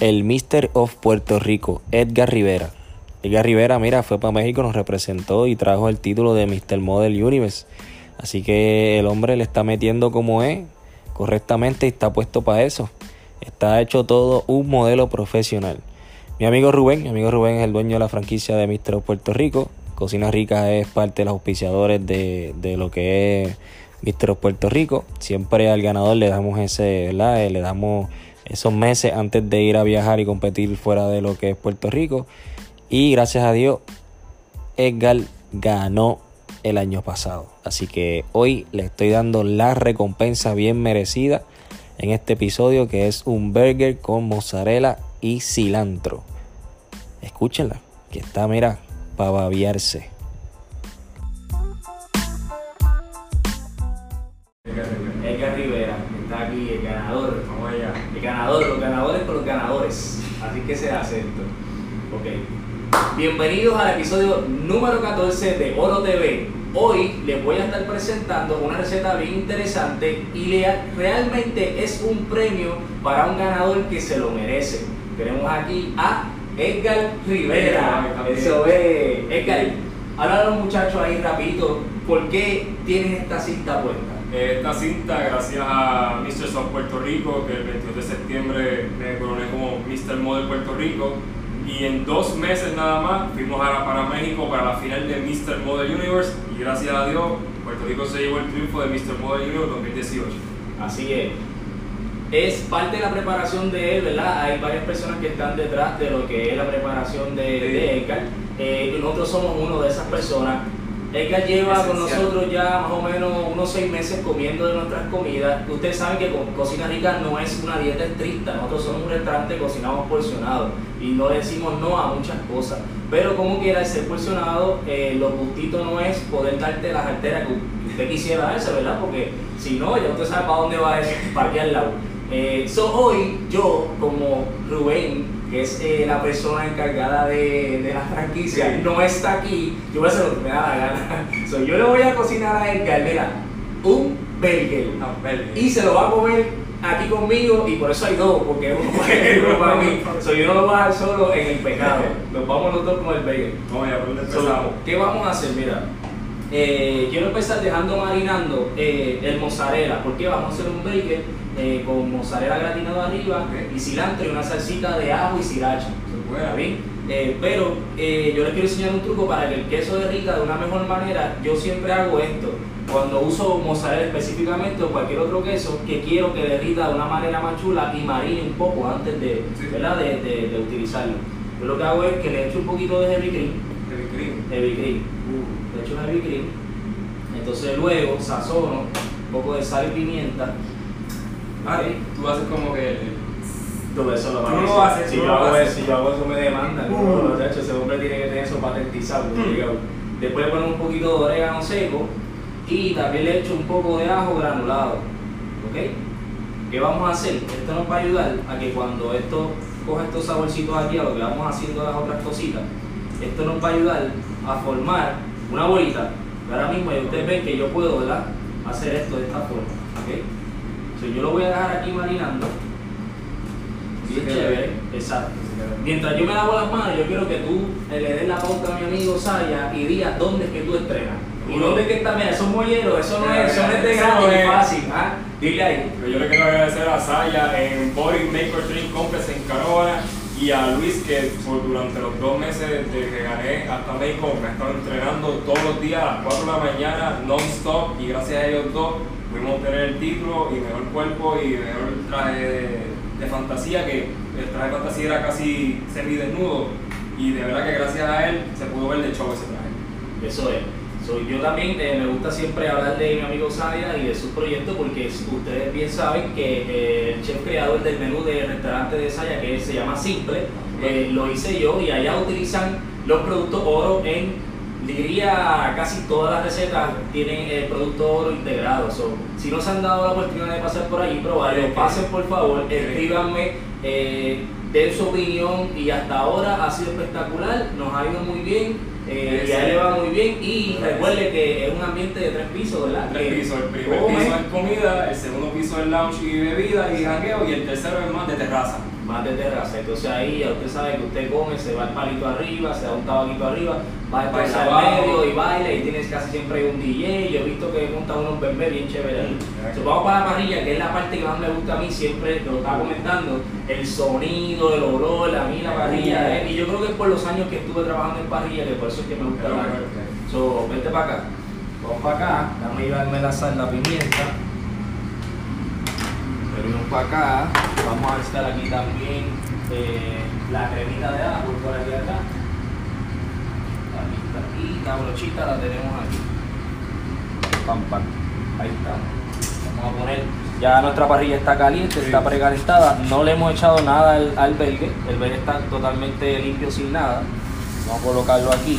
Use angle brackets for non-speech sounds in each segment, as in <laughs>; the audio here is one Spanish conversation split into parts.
El Mister of Puerto Rico, Edgar Rivera. Edgar Rivera, mira, fue para México, nos representó y trajo el título de Mr. Model Universe. Así que el hombre le está metiendo como es, correctamente y está puesto para eso. Está hecho todo un modelo profesional. Mi amigo Rubén, mi amigo Rubén es el dueño de la franquicia de Mister of Puerto Rico. Cocina Rica es parte de los auspiciadores de, de lo que es Mister of Puerto Rico. Siempre al ganador le damos ese, ¿verdad? Le damos esos meses antes de ir a viajar y competir fuera de lo que es Puerto Rico. Y gracias a Dios, Edgar ganó el año pasado. Así que hoy le estoy dando la recompensa bien merecida en este episodio que es un burger con mozzarella y cilantro. Escúchenla, que está, mira, para babiarse. Así que se hace esto. Ok. Bienvenidos al episodio número 14 de Oro TV. Hoy les voy a estar presentando una receta bien interesante y realmente es un premio para un ganador que se lo merece. Tenemos aquí a Edgar Rivera. Eso es. Edgar, háblale a los muchachos ahí rapidito. ¿Por qué tienes esta cinta puesta? Esta cinta, gracias a Mr. South Puerto Rico, que el 22 de septiembre me coroné como Mr. Model Puerto Rico. Y en dos meses nada más fuimos a, para México para la final de Mr. Model Universe. Y gracias a Dios, Puerto Rico se llevó el triunfo de Mr. Model Universe 2018. Así es. Es parte de la preparación de él, ¿verdad? Hay varias personas que están detrás de lo que es la preparación de, de Edgar. Eh, nosotros somos uno de esas personas. Edgar lleva con nosotros ya más o menos unos seis meses comiendo de nuestras comidas. Ustedes saben que Co- Cocina Rica no es una dieta estricta. Nosotros somos un restaurante cocinamos porcionado y no decimos no a muchas cosas. Pero como quiera, el ser porcionado, eh, lo gustito no es poder darte las alteras que usted quisiera darse, ¿verdad? Porque si no, ya usted sabe para dónde va para aquí al lado. Eh, so hoy yo, como Rubén, que es eh, la persona encargada de, de la franquicia, Sí. no está aquí, yo voy a hacer lo que me da la gana. <laughs> So, yo le voy a cocinar a Edgar, mira, un burger. Y se lo va a comer aquí conmigo y por eso hay dos, porque uno uno <laughs> para mí. So, yo no lo voy a dejar solo en el pecado. Nos vamos los dos con el burger. Vamos allá, ¿por dónde So? ¿Qué vamos a hacer? Mira, eh, quiero empezar dejando marinando eh, el mozzarella, porque vamos a hacer un burger eh, con mozzarella gratinado arriba Ok. y cilantro y una salsita de ajo y sriracha. ¿Está bien? Eh, pero eh, yo les quiero enseñar un truco para que el queso derrita de una mejor manera. Yo siempre hago esto. Cuando uso mozzarella específicamente o cualquier otro queso, que quiero que derrita de una manera más chula y marine un poco antes de, Sí. ¿verdad? de, de- de utilizarlo. Yo lo que hago es que le echo un poquito de heavy cream El cream. heavy cream. Le echo heavy cream. Entonces luego sazono un poco de sal y pimienta. Ah, tú haces como que... Todo eso lo Tú van a no lo hacer. haces, Si yo hago haces. si yo hago eso me demandan. No, no, chacho, ese hombre tiene que tener eso patentizado. Mm. Después le ponemos un poquito de orégano seco y también le echo un poco de ajo granulado. ¿Ok? ¿Qué vamos a hacer? Esto nos va a ayudar a que cuando esto coja estos saborcitos aquí, a lo que vamos haciendo las otras cositas, esto nos va a ayudar a formar una bolita. Ahora mismo ya ustedes ven que yo puedo ¿verdad? hacer esto de esta forma. ¿ok? So, yo lo voy a dejar aquí marinando. Bien chévere. Exacto. Mientras yo me lavo las manos, yo quiero que tú le des la pauta a mi amigo Saya y digas dónde es que tú estrenas. Y dónde es que está, mira, esos molleros, eso no es, eso no es de es. fácil, ¿ah? Dile ahí. Pero yo le quiero agradecer a Saya en Body Maker Training Complex en Carola y a Luis que por durante los dos meses desde que gané hasta México me estado entrenando todos los días a las 4 de la mañana non-stop y gracias a ellos dos pudimos obtener el título y mejor cuerpo y mejor traje de, de fantasía que el traje de fantasía era casi semidesnudo y de verdad que gracias a él se pudo ver de show ese traje. Eso es. So, yo también eh, me gusta siempre hablar de mi amigo Sadia y de sus proyectos porque ustedes bien saben que eh, el chef creador del menú del restaurante de Saya, que se llama Simple, eh, lo hice yo y allá utilizan los productos oro en diría casi todas las recetas tienen el producto oro integrado. So, si no se han dado la oportunidad de pasar por allí, probarlo, pasen por favor, escríbanme, eh, den su opinión y hasta ahora ha sido espectacular, nos ha ido muy bien. Eh, y a él le va muy bien y recuerde que es un ambiente de tres pisos, ¿verdad? Tres pisos, el primer piso es comida, el segundo piso es lounge y bebida y jangueo y el tercero es más de terraza. Más de terraza. Entonces ahí ya usted sabe que usted come, se va el palito arriba, se da un tabaquito arriba, va entonces Baila al medio y baila y tienes casi siempre un DJ. Yo he visto que montan unos bebés bien chéveres ahí. Entonces, vamos para la parrilla, que es la parte que más me gusta a mí, siempre lo estaba comentando, el sonido, el olor, a mí la parrilla. eh, y yo creo que es por los años que estuve trabajando en parrilla, que por eso es que me gusta la pero, So, vente para acá. Vamos para acá. Dame llevarme la sal, la pimienta. Venimos para acá. Vamos a estar aquí también eh, la cremita de ajo por aquí acá. Aquí está aquí. La brochita la tenemos aquí. Pam, pam. Ahí está. Vamos a poner. Ya nuestra parrilla está caliente, está precalentada. No le hemos echado nada al, al belgue. El belgue está totalmente limpio sin nada. Vamos a colocarlo aquí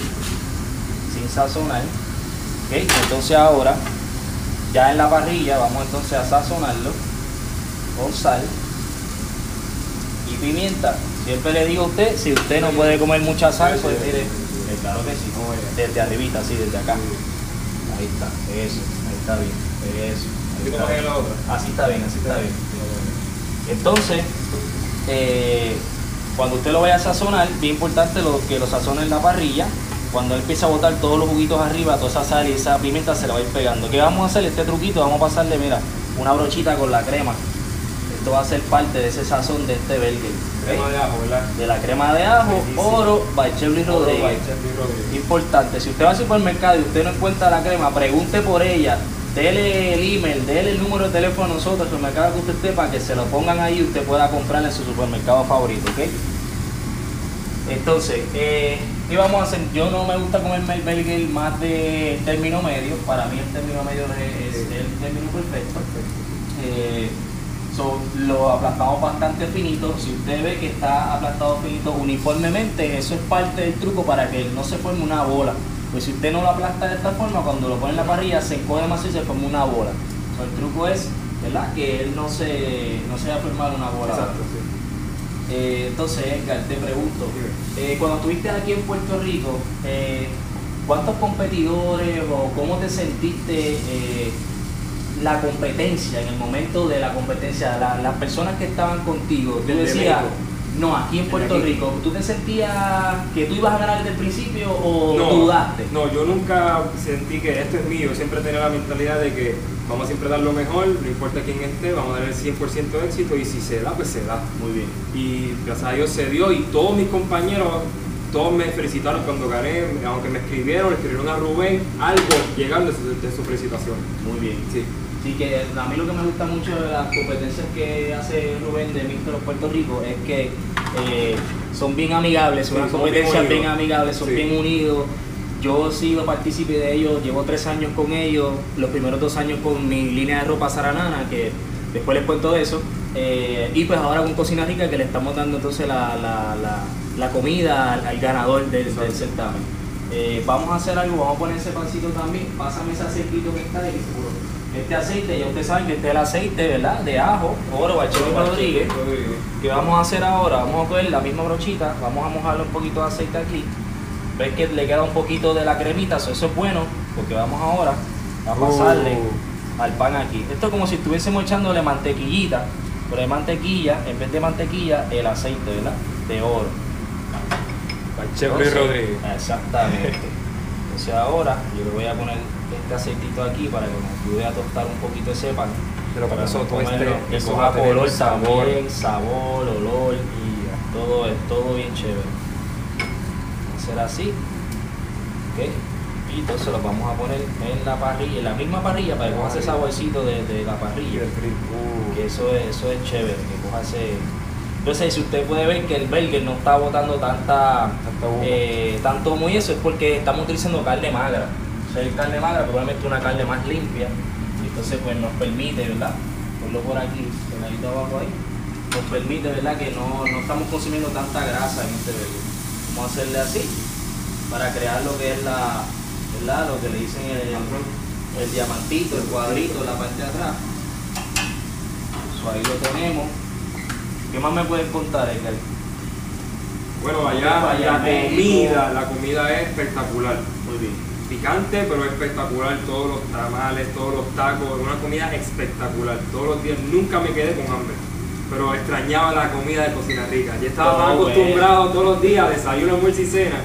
sin sazonar. ¿ok? Entonces ahora, ya en la parrilla, vamos entonces a sazonarlo con sal y pimienta. Siempre le digo a usted, si usted no puede comer mucha sal, pues mire, eh, claro que sí, desde arribita, así, desde acá. Ahí está, eso, ahí está bien, eso. ahí ¿Y está bien. Así está bien, así está bien. Entonces, eh, cuando usted lo vaya a sazonar, bien importante lo, que lo sazone en la parrilla. Cuando él empiece a botar todos los juguitos arriba, toda esa sal y esa pimienta se la va a ir pegando. ¿Qué vamos a hacer? Este truquito, vamos a pasarle, mira, una brochita con la crema. Esto va a ser parte de ese sazón de este burger. ¿ok? Crema de ajo, ¿verdad? De la crema de ajo, oro, by Chevrolet Rodríguez. Rodríguez. Importante, si usted va al supermercado y usted no encuentra la crema, pregunte por ella, dele el email, dele el número de teléfono a nosotros, el supermercado que usted esté, para que se lo pongan ahí y usted pueda comprarla en su supermercado favorito, ¿ok? Entonces, eh, ¿qué vamos a hacer? Yo no me gusta comerme el burger más de término medio, para mí el término medio es, es el término perfecto. Eh, so, lo aplastamos bastante finito. Si usted ve que está aplastado finito uniformemente, eso es parte del truco para que no se forme una bola. Pues si usted no lo aplasta de esta forma, cuando lo pone en la parrilla se encoge más y se forma una bola. So, el truco es, ¿verdad? Que él no se, no se va a formar una bola. Exacto, sí. Eh, entonces, Edgar, te pregunto, eh, cuando estuviste aquí en Puerto Rico, eh, ¿cuántos competidores o cómo te sentiste la competencia en el momento de la competencia? La- las personas que estaban contigo, tú decías, no, aquí en Puerto aquí. Rico, ¿tú te sentías que tú ibas a ganar desde el principio o no, dudaste? No, yo nunca sentí que esto es mío. Siempre tenía la mentalidad de que vamos a siempre dar lo mejor, no importa quién esté, vamos a dar el 100% de éxito y si se da, pues se da. Muy bien. Y gracias a Dios se dio y todos mis compañeros, todos me felicitaron cuando gané, aunque me escribieron, escribieron a Rubén, algo llegaron de su, de su felicitación. Muy bien. Sí. Sí, que a mí lo que me gusta mucho de las competencias que hace Rubén de Mr. Puerto Rico es que eh, son bien amigables, son Sí, unas bien competencias bien, unidos. amigables, son Sí. bien unidos. Yo he sido partícipe de ellos, llevo tres años con ellos, los primeros dos años con mi línea de ropa Saranana, que después les cuento de eso. eh, y pues ahora con Cocina Rica que le estamos dando entonces la, la- la- la comida al, al ganador del, certamen. Eh, vamos a hacer algo, vamos a poner ese pancito también, pásame ese aceitito que está ahí, seguro. Este aceite, ya ustedes saben que este es el aceite, ¿verdad? De ajo, oro, Bachelo Rodríguez. ¿Qué vamos a hacer ahora? Vamos a coger la misma brochita, vamos a mojarle un poquito de aceite aquí. Ves que le queda un poquito de la cremita, so eso es bueno, porque vamos ahora a pasarle al pan aquí. Esto es como si estuviésemos echándole mantequillita, pero de mantequilla, en vez de mantequilla, el aceite, ¿verdad? De oro. Entonces, Rodríguez. Exactamente. Entonces ahora yo le voy a poner este aceitito aquí para que nos ayude a tostar un poquito ese pan. Pero para eso todo este, que eso coja color sabor. también, sabor, olor y todo es todo bien chévere. Va a ser así. ¿ok? Y entonces lo vamos a poner en la parrilla, en la misma parrilla para que coja ese saborcito de, de la parrilla. Que eso es, eso es chévere, que coja ese. Entonces, si usted puede ver que el burger no está botando tanta, eh, tanto humo y eso es porque estamos utilizando carne magra. Ser carne magra, probablemente una carne más limpia. Entonces, pues nos permite, ¿verdad? Ponlo por aquí, pegadito abajo ahí. Nos permite, ¿verdad? Que no, no estamos consumiendo tanta grasa en este burger. Vamos a hacerle así para crear lo que es la, ¿verdad? Lo que le dicen el, el diamantito, el cuadrito, la parte de atrás. So, ahí lo tenemos. ¿Qué más me puedes contar, Edgar? Bueno, allá Allá la comida, la comida es espectacular. Muy bien. Picante, pero espectacular. Todos los tamales, todos los tacos, una comida espectacular. Todos los días nunca me quedé con hambre. Pero extrañaba la comida de cocina rica. Ya estaba tan acostumbrado todos los días a desayuno, almuerzo y cena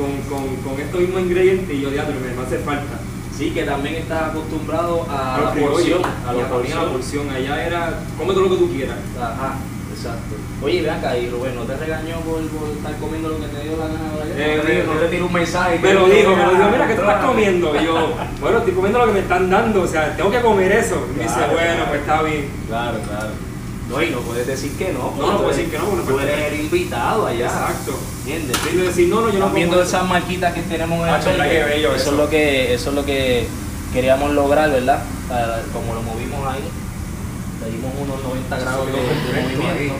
con, con, con estos mismos ingredientes y yo diablo, me me hace falta. Sí, que también estás acostumbrado a, los la porción. A la porción. porción. Allá era, come todo lo que tú quieras. Ajá, exacto. Oye, ven acá, y Rubén, ¿no te regañó por, por estar comiendo lo que te dio la gana? Eh, no, te, eh, no te tiró un mensaje. Me lo que- dijo, me lo dijo, mira que tú estás comiendo. Y yo, <laughs> bueno, estoy comiendo lo que me están dando, o sea, tengo que comer eso. Y me dice, Claro, bueno, claro. pues está bien. Claro, claro. No, y no puedes decir que no. No, no eres- decir que no, bueno, Tú pues, eres el invitado allá. Exacto. ¿Entiendes? Y yo decir, no, no, yo no viendo esas marquitas que tenemos en el Ah, qué bello eso, eso. es lo que eso es lo que queríamos lograr, ¿verdad? Como lo movimos ahí, le dimos unos 90 grados de, movimiento.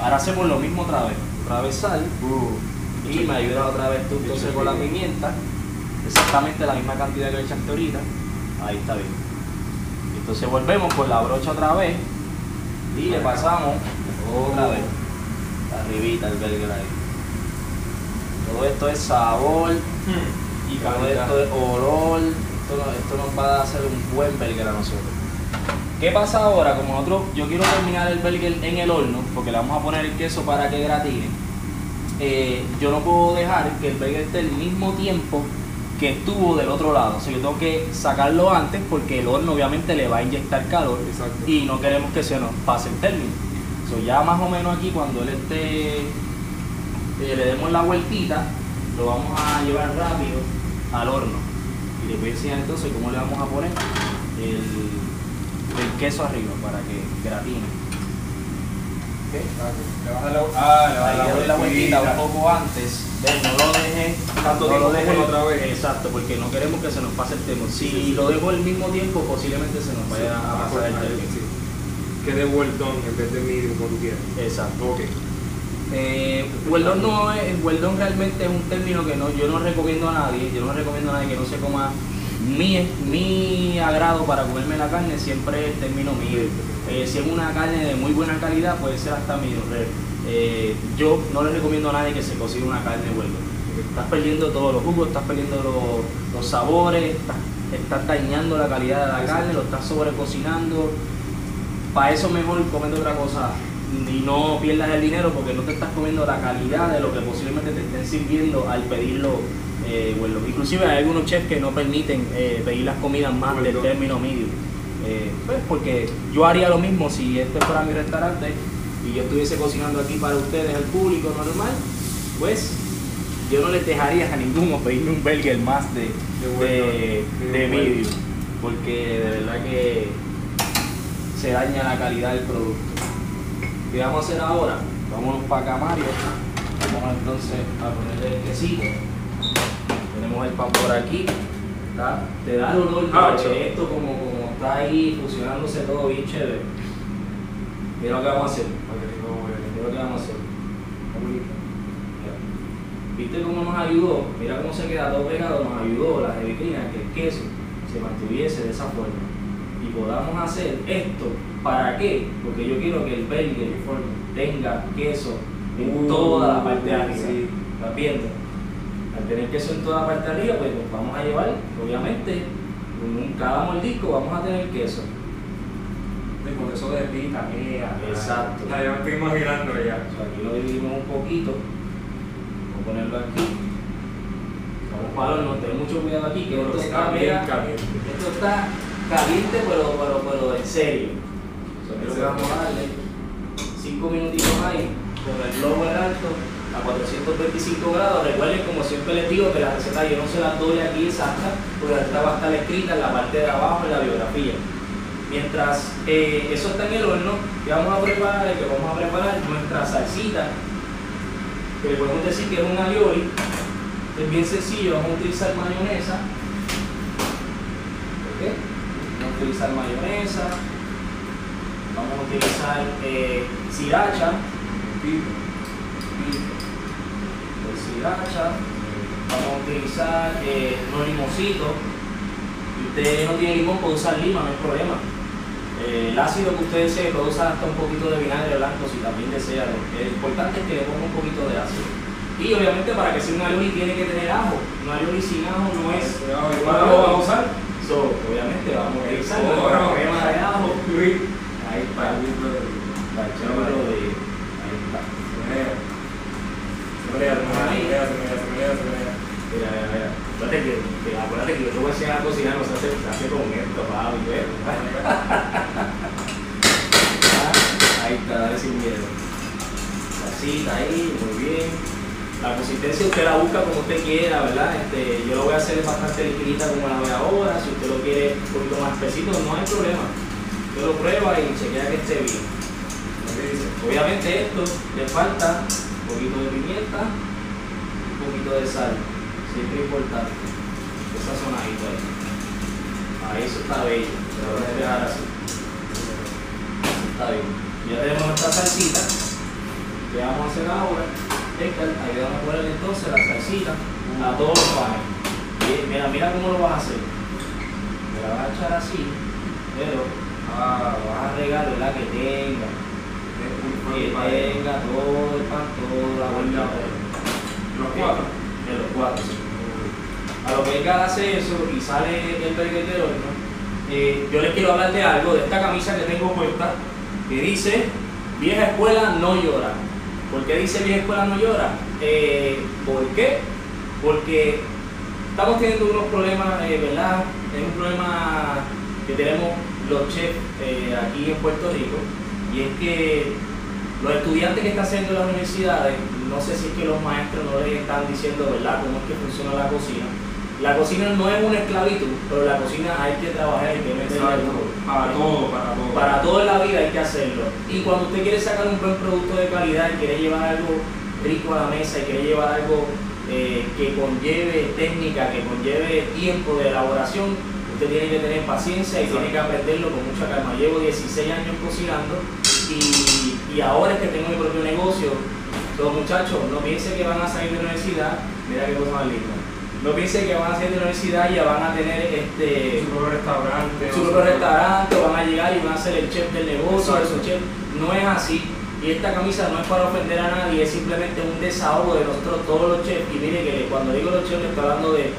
Ahora hacemos lo mismo otra vez, otra vez sal Uh, y me ayuda otra vez tú entonces con la pimienta, exactamente la misma cantidad que le echaste ahorita, ahí está bien. Entonces volvemos con la brocha otra vez y le pasamos otra vez, arribita el burger ahí. Todo esto es sabor, hmm, y todo esto es olor, esto, no- esto nos va a hacer un buen a nosotros. ¿Qué pasa ahora? Como nosotros, yo quiero terminar el burger en el horno, porque le vamos a poner el queso para que gratine. eh, yo no puedo dejar que el burger esté el mismo tiempo que estuvo del otro lado. O sea, yo tengo que sacarlo antes porque el horno obviamente le va a inyectar calor Exacto. y no queremos que se nos pase el término. So, ya más o menos aquí cuando él esté, eh, le demos la vueltita, lo vamos a llevar rápido al horno. Y les voy a enseñar entonces cómo le vamos a poner el, el queso arriba para que gratine. ¿Ok? Le vas a dar la, ah, le vas a dar le doy la vueltita un poco antes. Ven, no lo deje Tanto no lo deje como la otra vez. Exacto, porque no queremos que se nos pase el tiempo. Si Sí, sí, sí. lo dejo al mismo tiempo, posiblemente se nos vaya a Ah, pasar el pues, término. sí. Que de well done en vez de medium, como tú quieras. Exacto. Ok. Eh, no es, done realmente es un término que no, yo no recomiendo a nadie, yo no recomiendo a nadie que no se coma mi, mi agrado para comerme la carne siempre es el término mío. Eh, si es una carne de muy buena calidad puede ser hasta medio rare. Eh, yo no le recomiendo a nadie que se cocine una carne done. Estás perdiendo todos los jugos, estás perdiendo los, los sabores, estás, estás dañando la calidad de la carne, lo estás sobrecocinando. Para eso mejor comiendo otra cosa y no pierdas el dinero porque no te estás comiendo la calidad de lo que posiblemente te estén sirviendo al pedirlo. Eh. Inclusive hay algunos chefs que no permiten eh, pedir las comidas más Well del término medio. Eh, pues porque yo haría lo mismo si este fuera mi restaurante y yo estuviese cocinando aquí para ustedes, el público normal, pues yo no les dejaría a ninguno <laughs> pedirme un burger más de, De medium, porque de verdad que se daña la calidad del producto. ¿Qué vamos a hacer ahora? Vámonos para acá, Mario. Vamos entonces a ponerle el quesito. El pan por aquí. ¿tá? Te da el olor Ah, esto como, como está ahí fusionándose todo bien chévere. Mira lo que vamos a hacer. Mira lo que vamos a hacer. ¿Viste cómo nos ayudó? Mira cómo se queda todo pegado, nos ayudó la jevicrina que el queso se mantuviese de esa forma. Y podamos hacer esto, ¿para qué? Porque yo quiero que el burger tenga queso en Uh, toda la parte de arriba. sí. ¿Estás viendo? Al tener queso en toda la parte de arriba, pues vamos a llevar, obviamente, un- cada mordisco vamos a tener queso. Y Con eso de pita, mía. Exacto. Ya, me estoy imaginando ya. O sea, aquí lo dividimos un poquito. Vamos a ponerlo aquí. Vamos para el horno, ten mucho cuidado aquí, que esto está caliente. esto está caliente, pero, pero, pero en serio. So, creo que vamos a darle 5 minutitos ahí, con el blower alto a 425 grados. Recuerden, como siempre les digo, que la receta yo no se la doy aquí exacta, porque la receta va a estar escrita en la parte de abajo, en la biografía. Mientras eh, eso está en el horno, que vamos a preparar, que vamos a preparar nuestra salsita, que le podemos decir que es un alioli, es bien sencillo, vamos a utilizar mayonesa, Vamos a utilizar mayonesa. Vamos a utilizar eh, sriracha. Vamos a utilizar eh, unos limoncitos. Si usted no tiene limón, puede usar lima, no hay problema. Eh, el ácido que usted desee puede usar hasta un poquito de vinagre blanco si también desea. Lo importante es que le ponga un poquito de ácido. Y obviamente para que sea un alioli tiene que tener ajo. Un alioli sin ajo no es. ¿Y cuánto lo vamos a usar? So, obviamente vamos a utilizar Oh, no. crema de ajo. Ahí está. El Acuérdate que, que- acuérdate que yo te voy a enseñar a cocinar, no se hace, se hace con esto, papi. Ah, Ahí está, dale sin miedo. Salsita ahí, muy bien. La consistencia usted la busca como usted quiera, ¿verdad? Este, yo lo voy a hacer bastante liquidita como la ve ahora. Si usted lo quiere un poquito más espesito, no hay problema. Usted lo prueba y chequea que esté bien. Obviamente esto le falta un poquito de pimienta, un poquito de sal, siempre importante, esa sonadita ahí. Ahí eso está bello, lo voy a dejar así. Está bien. Ya tenemos nuestra salsita, que vamos a hacer ahora. Héctor, ahí vamos a poner entonces la salsita a todos los panes. Mira, mira cómo lo vas a hacer. Me la vas a echar así, pero ah, vas a regar, ¿verdad? Que tenga que tenga todo el la vuelta Los cuatro. de los cuatro. A lo que Edgar hace eso y sale el del horno, eh, yo les quiero hablar de algo, de esta camisa que tengo puesta, que dice, vieja escuela no llora. ¿Por qué dice vieja escuela no llora? Eh, ¿Por qué? Porque estamos teniendo unos problemas, eh, ¿verdad? Es un problema que tenemos los chefs eh, aquí en Puerto Rico, y es que los estudiantes que están haciendo en las universidades, no sé si es que los maestros no les están diciendo, ¿verdad?, cómo es que funciona la cocina. La cocina no es una esclavitud, pero la cocina hay que trabajar, hay que duro. Para todo, para todo. Para todo en la vida hay que hacerlo. Y cuando usted quiere sacar un buen producto de calidad y quiere llevar algo rico a la mesa y quiere llevar algo eh, que conlleve técnica, que conlleve tiempo de elaboración, usted tiene que tener paciencia y tiene que aprenderlo con mucha calma. Llevo 16 años cocinando y, y ahora es que tengo mi propio negocio. Los muchachos, no piensen que van a salir de la universidad, mira qué cosa más linda. No piensen que van a salir de la universidad y ya van a tener este su propio restaurante. su propio restaurante, van a llegar y van a ser el chef del negocio, su chef. No es así. Y esta camisa no es para ofender a nadie, es simplemente un desahogo de nosotros todos los chefs. Y mire que cuando digo los chefs, le estoy hablando de,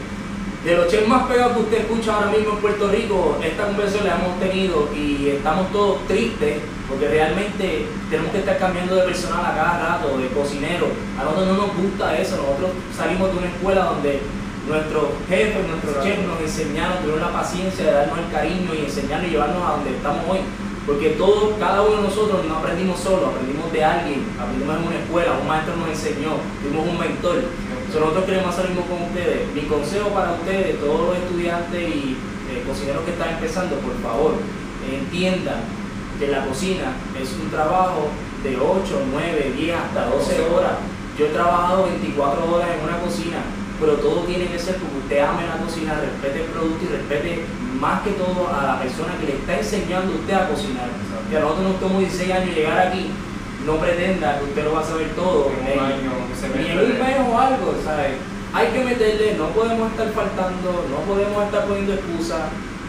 de los chefs más pegados que usted escucha ahora mismo en Puerto Rico. Esta conversación la hemos tenido y estamos todos tristes porque realmente tenemos que estar cambiando de personal a cada rato, de cocinero. A nosotros no nos gusta eso, nosotros salimos de una escuela donde nuestros jefes, nuestros chefs nos enseñaron, tuvieron la paciencia de darnos el cariño y enseñarnos y llevarnos a donde estamos hoy. Porque todos, cada uno de nosotros no aprendimos solo, aprendimos de alguien, aprendimos en una escuela, un maestro nos enseñó, tuvimos un mentor. So, nosotros queremos hacer lo mismo con ustedes. Mi consejo para ustedes, todos los estudiantes y eh, cocineros que están empezando, por favor, entiendan que la cocina es un trabajo de 8, 9, 10, hasta 12 horas. Yo he trabajado 24 horas en una cocina, pero todo tiene que ser porque usted ame la cocina, respete el producto y respete más que todo a la persona que le está enseñando a usted a cocinar. Que a nosotros nos tomó 16 años llegar aquí, no pretenda que usted lo va a saber todo En un año, ni en un mes o algo, ¿sabes? Hay que meterle, no podemos estar faltando, no podemos estar poniendo excusas,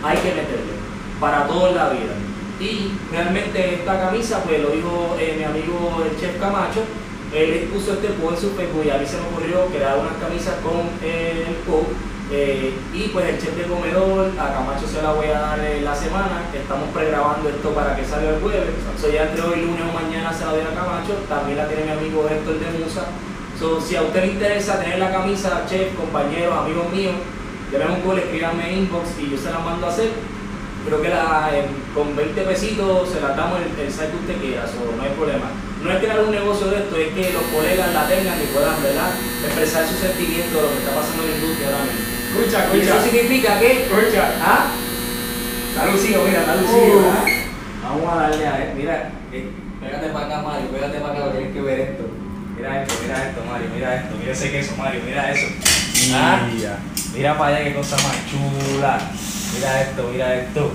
hay que meterle para todo en la vida. Y realmente esta camisa, pues lo dijo eh, mi amigo el chef Camacho, él puso este post en su Facebook y a mí se me ocurrió crear unas camisas con eh, el code. Eh, y pues el chef de comedor, a Camacho se la voy a dar en la semana, estamos pregrabando esto para que salga el jueves. So, ya entre hoy lunes o mañana se la doy a Camacho, también la tiene mi amigo Héctor de Musa. So, si a usted le interesa tener la camisa, chef, compañeros, amigos míos, denme un call, escríbanme inbox y yo se la mando a hacer. Creo que la, eh, con 20 pesitos se la damos el, el size que usted quiera, no hay problema. No es crear un negocio de esto, es que los colegas la tengan y puedan ¿verdad? expresar su sentimiento de lo que está pasando en la industria ahora mismo. Escucha, Y eso escucha. significa que Escucha. ¿Ah? Está lucido, mira, está lucido. Uh. ¿ah? Vamos a darle a ver, mira, eh, pégate para acá, Mario, pégate para acá, tienes que ver esto. Mira esto, mira esto, Mario, mira esto, mira ese queso, Mario, mira eso. Ah, Mira para allá qué cosa más chula. Mira esto, mira esto.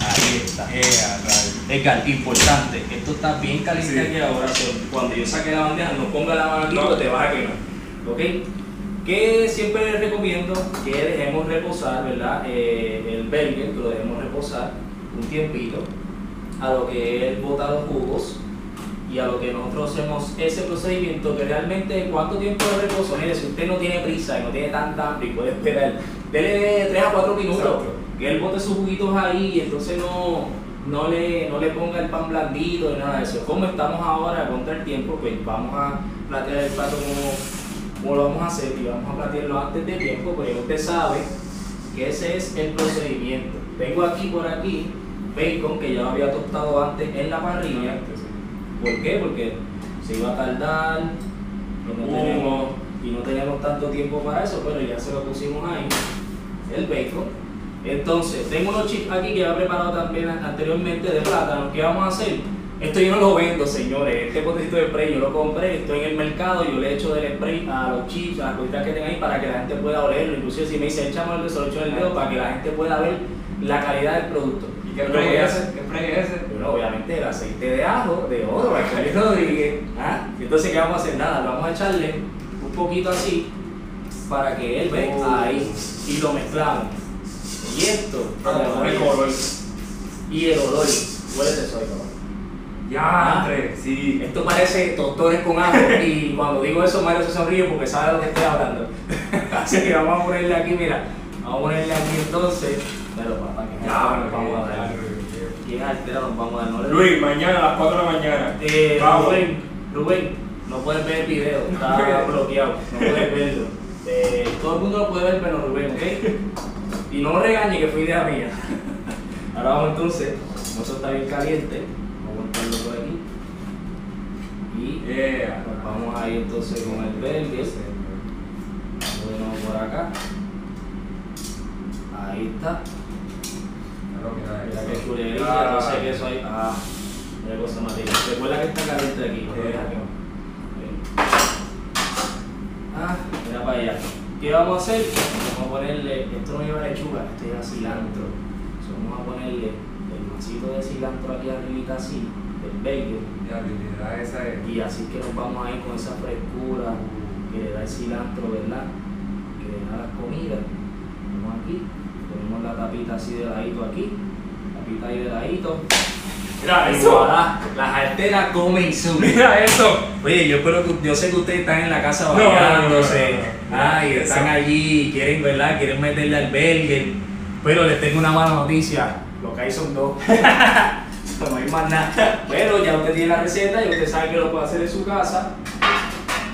Ahí está. Eh, a rayos. Edgar, importante, esto está bien caliente Sí. aquí ahora. cuando yo saque la bandeja, no ponga la mano aquí No. porque te vas a quemar. ¿Ok? Que siempre les recomiendo que dejemos reposar, ¿verdad? Eh, el burger, que lo dejemos reposar un tiempito, a lo que él bota los jugos y a lo que nosotros hacemos ese procedimiento que realmente cuánto tiempo de reposo, mire, si usted no tiene prisa y no tiene tanta hambre y puede esperar, dele 3 a 4 minutos, Exacto. que él bote sus juguitos ahí y entonces no, no, le, no le ponga el pan blandito ni nada de eso. Como estamos ahora contra el tiempo, pues vamos a platear el plato como, como lo vamos a hacer y vamos a platearlo antes de tiempo, porque usted sabe que ese es el procedimiento. Tengo aquí por aquí bacon que ya había tostado antes en la parrilla. ¿Por qué? Porque se iba a tardar y no, Uh. tenemos, y no tenemos tanto tiempo para eso, pero ya se lo pusimos ahí, el bacon. Entonces, tengo unos chips aquí que había preparado también anteriormente de plátano. ¿Qué vamos a hacer? Esto yo no lo vendo, señores. Este potecito de spray yo lo compré, estoy en el mercado, yo le echo del spray a los chips, a las cositas que tengan ahí para que la gente pueda olerlo. Inclusive si me dice échame el dedo, se lo echo en el dedo para que la gente pueda ver la calidad del producto. ¿Y qué spray es ese? ¿Qué spray es ese? bueno, obviamente el aceite de ajo, de oro, Charlie Rodríguez. ¿ah? Entonces, ¿qué vamos a hacer? Nada, vamos a echarle un poquito así para que él vea Oh. ahí y lo mezclamos. Y esto, Para que pone color. y el olor, huele ahí, papá. Ya, entre, sí. Esto parece tostores con ajo <laughs> y cuando digo eso Mario se sonríe porque sabe de lo que estoy hablando. <laughs> Así que vamos a ponerle aquí, mira, vamos a ponerle aquí entonces, pero papá, que Ya, nos vamos a dar. ¿Quién altera nos vamos a dar? No Luis, mañana a las 4 de la mañana. Eh, Vamos. Rubén, Rubén, no puedes ver el video, está <laughs> bloqueado, no puedes verlo. Eh, todo el mundo lo puede ver menos Rubén, ¿ok? Y no regañe que fue idea mía. Ahora vamos entonces, eso está bien caliente, vamos a montarlo por aquí. Y Yeah. nos vamos ahí entonces con el verde. Bueno, por acá. Ahí está. Mira qué chulería, entonces que eso ahí. Ah, mira qué cosa más rica. Recuerda que está caliente aquí. no. Ah, mira para allá. ¿Qué vamos a hacer? Vamos a ponerle, esto no lleva lechuga, esto lleva cilantro. So, vamos a ponerle el masito de cilantro aquí arriba así, bacon. Ya, esa es. Y así que nos vamos a ir con esa frescura que le da el cilantro, ¿verdad? Que le da las comidas. Vamos aquí, ponemos la tapita así de ladito aquí, tapita ahí de ladito. Mira Y eso. voilà, la jartera come y sube. Mira eso. Oye, yo espero que yo sé que ustedes están en la casa bañándose. no, no, no. Y Eso. están allí, quieren, ¿verdad? Quieren meterle al. Pero les tengo una mala noticia. Lo que hay son dos. <laughs> no hay más nada. <laughs> Pero ya usted tiene la receta y usted sabe que lo puede hacer en su casa.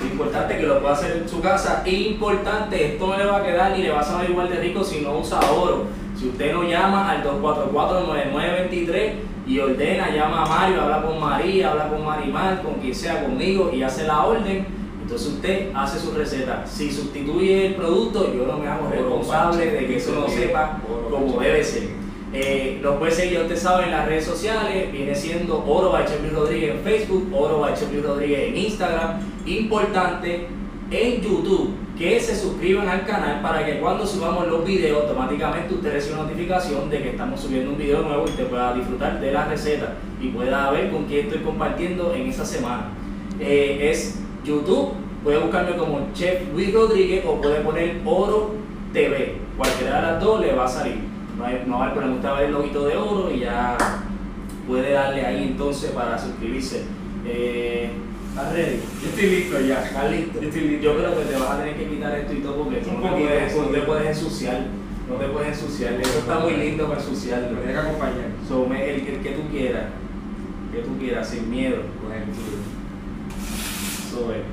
Importante que lo pueda hacer en su casa. Importante, esto no le va a quedar ni le va a saber igual de rico si no usa oro. Si usted no llama al 244-9923 y ordena, llama a Mario, habla con María, habla con Marimar, con quien sea conmigo y hace la orden, entonces usted hace su receta. Si sustituye el producto, yo no me hago responsable de que eso no sepa como debe ser. Eh, nos puede seguir, usted sabe, en las redes sociales, viene siendo Oro by Chef Luis Rodríguez en Facebook, Oro by Chef Luis Rodríguez en Instagram. Importante, en YouTube, que se suscriban al canal para que cuando subamos los videos, automáticamente usted reciba notificación de que estamos subiendo un video nuevo y usted pueda disfrutar de la receta y pueda ver con quién estoy compartiendo en esa semana. Eh, es YouTube, puede buscarme como Chef Luis Rodríguez o puede poner Oro TV. Cualquiera de las dos le va a salir. No hay, no hay problema, usted va a ver el loguito de oro y ya puede darle ahí entonces para suscribirse. Eh, ¿Estás ready? Yo estoy listo ya. ¿Estás listo? Yo estoy listo. Yo creo que te vas a tener que quitar esto y todo porque no te puedes, no te puedes ensuciar. No te puedes ensuciar. Eso está muy lindo para ensuciarlo. Lo tiene que acompañar. So, el, el que tú quieras. Que tú quieras, sin miedo. Con el tuyo. So, eh.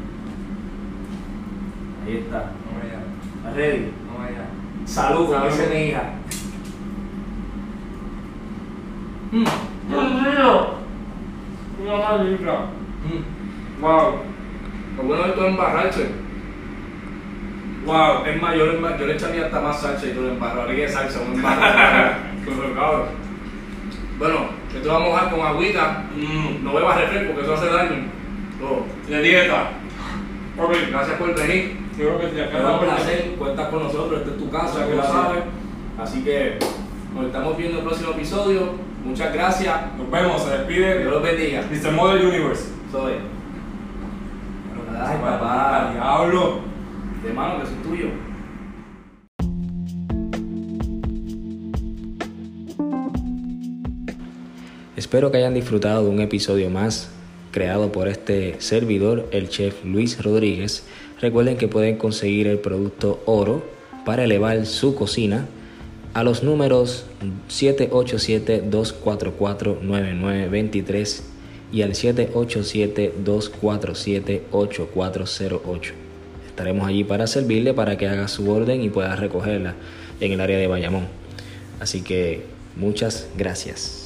Ahí está. Vamos allá. ¿Estás ready? Vamos allá. Salud, como dice mi hija. Mm. ¡Dios mío! Una maldita. Mm. Wow. Lo bueno de esto es embarrarse. Wow, es más, yo le, yo le echaría hasta más salsa y tú le embarrarías salsa, un embarrar. <laughs> Cabrón. bueno, esto vamos a mojar con agüita. Mmm. No bebas refresco porque eso hace daño. Oh, De dieta. Gracias por venir. Creo que si acá Fue un la placer, cuentas con nosotros, esta es tu casa, que lo gracias. sabes. Así que nos estamos viendo en el próximo episodio. Muchas gracias. Nos vemos, se despide Dios los bendiga. Mr. Model Universe. Soy. Ay, papá. Diablo. De mano que soy tuyo. Espero que hayan disfrutado de un episodio más creado por este servidor, el chef Luis Rodríguez. Recuerden que pueden conseguir el producto oro para elevar su cocina a los números 787-244-9923 y al 787-247-8408. Estaremos allí para servirle para que haga su orden y pueda recogerla en el área de Bayamón. Así que muchas gracias.